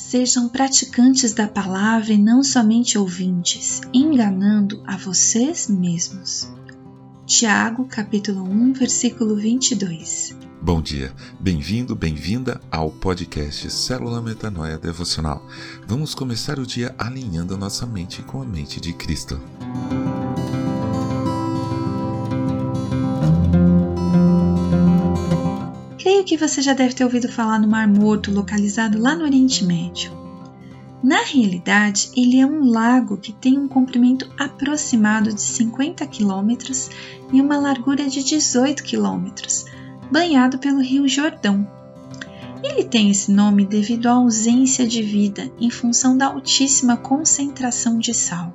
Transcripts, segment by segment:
Sejam praticantes da palavra e não somente ouvintes, enganando a vocês mesmos. Tiago, capítulo 1, versículo 22. Bom dia, bem-vindo, bem-vinda ao podcast Célula Metanoia Devocional. Vamos começar o dia alinhando a nossa mente com a mente de Cristo. Creio que você já deve ter ouvido falar no Mar Morto, localizado lá no Oriente Médio. Na realidade, ele é um lago que tem um comprimento aproximado de 50 quilômetros e uma largura de 18 quilômetros, banhado pelo Rio Jordão. Ele tem esse nome devido à ausência de vida em função da altíssima concentração de sal,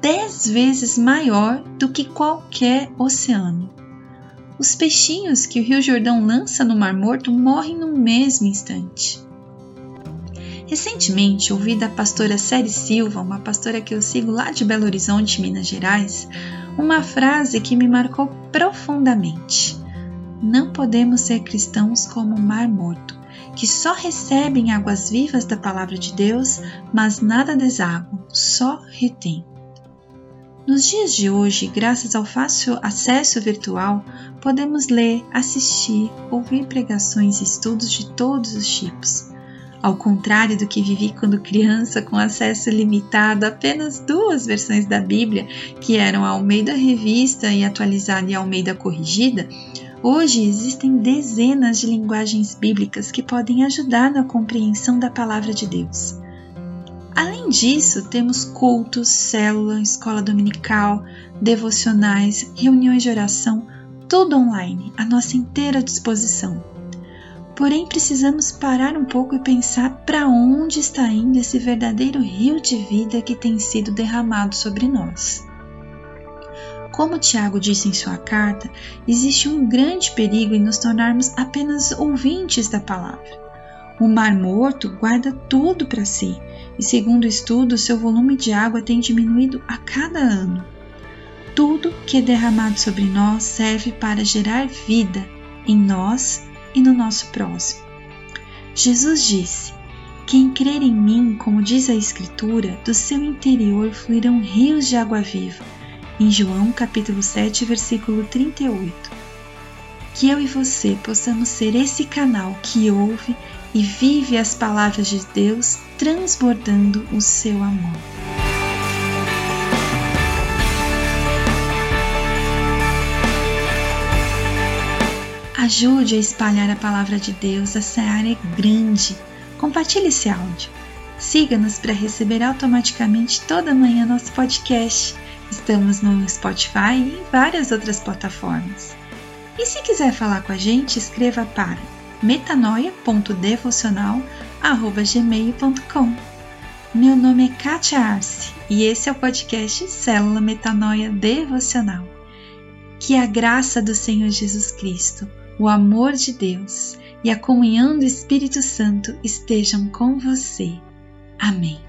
10 vezes maior do que qualquer oceano. Os peixinhos que o Rio Jordão lança no Mar Morto morrem no mesmo instante. Recentemente ouvi da pastora Série Silva, uma pastora que eu sigo lá de Belo Horizonte, Minas Gerais, uma frase que me marcou profundamente. Não podemos ser cristãos como o Mar Morto, que só recebem águas vivas da palavra de Deus, mas nada desagam, só retém. Nos dias de hoje, graças ao fácil acesso virtual, podemos ler, assistir, ouvir pregações e estudos de todos os tipos. Ao contrário do que vivi quando criança, com acesso limitado a apenas duas versões da Bíblia, que eram a Almeida Revista e atualizada e a Almeida Corrigida, hoje existem dezenas de linguagens bíblicas que podem ajudar na compreensão da palavra de Deus. Além disso, temos cultos, célula, escola dominical, devocionais, reuniões de oração, tudo online, à nossa inteira disposição. Porém, precisamos parar um pouco e pensar para onde está indo esse verdadeiro rio de vida que tem sido derramado sobre nós. Como Tiago disse em sua carta, existe um grande perigo em nos tornarmos apenas ouvintes da palavra. O Mar Morto guarda tudo para si e, segundo estudo, seu volume de água tem diminuído a cada ano. Tudo que é derramado sobre nós serve para gerar vida em nós e no nosso próximo. Jesus disse: Quem crer em mim, como diz a Escritura, do seu interior fluirão rios de água viva. Em João capítulo 7, versículo 38. Que eu e você possamos ser esse canal que ouve e vive as palavras de Deus transbordando o seu amor. Ajude a espalhar a palavra de Deus, essa área é grande. Compartilhe esse áudio. Siga-nos para receber automaticamente toda manhã nosso podcast. Estamos no Spotify e em várias outras plataformas. E se quiser falar com a gente, escreva para metanoia.devocional.gmail.com Meu nome é Kátia Arce e esse é o podcast Célula Metanoia Devocional. Que a graça do Senhor Jesus Cristo, o amor de Deus e a comunhão do Espírito Santo estejam com você. Amém.